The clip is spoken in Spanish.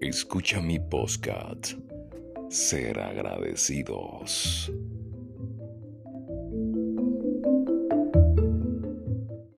Escucha mi podcast. Ser agradecidos.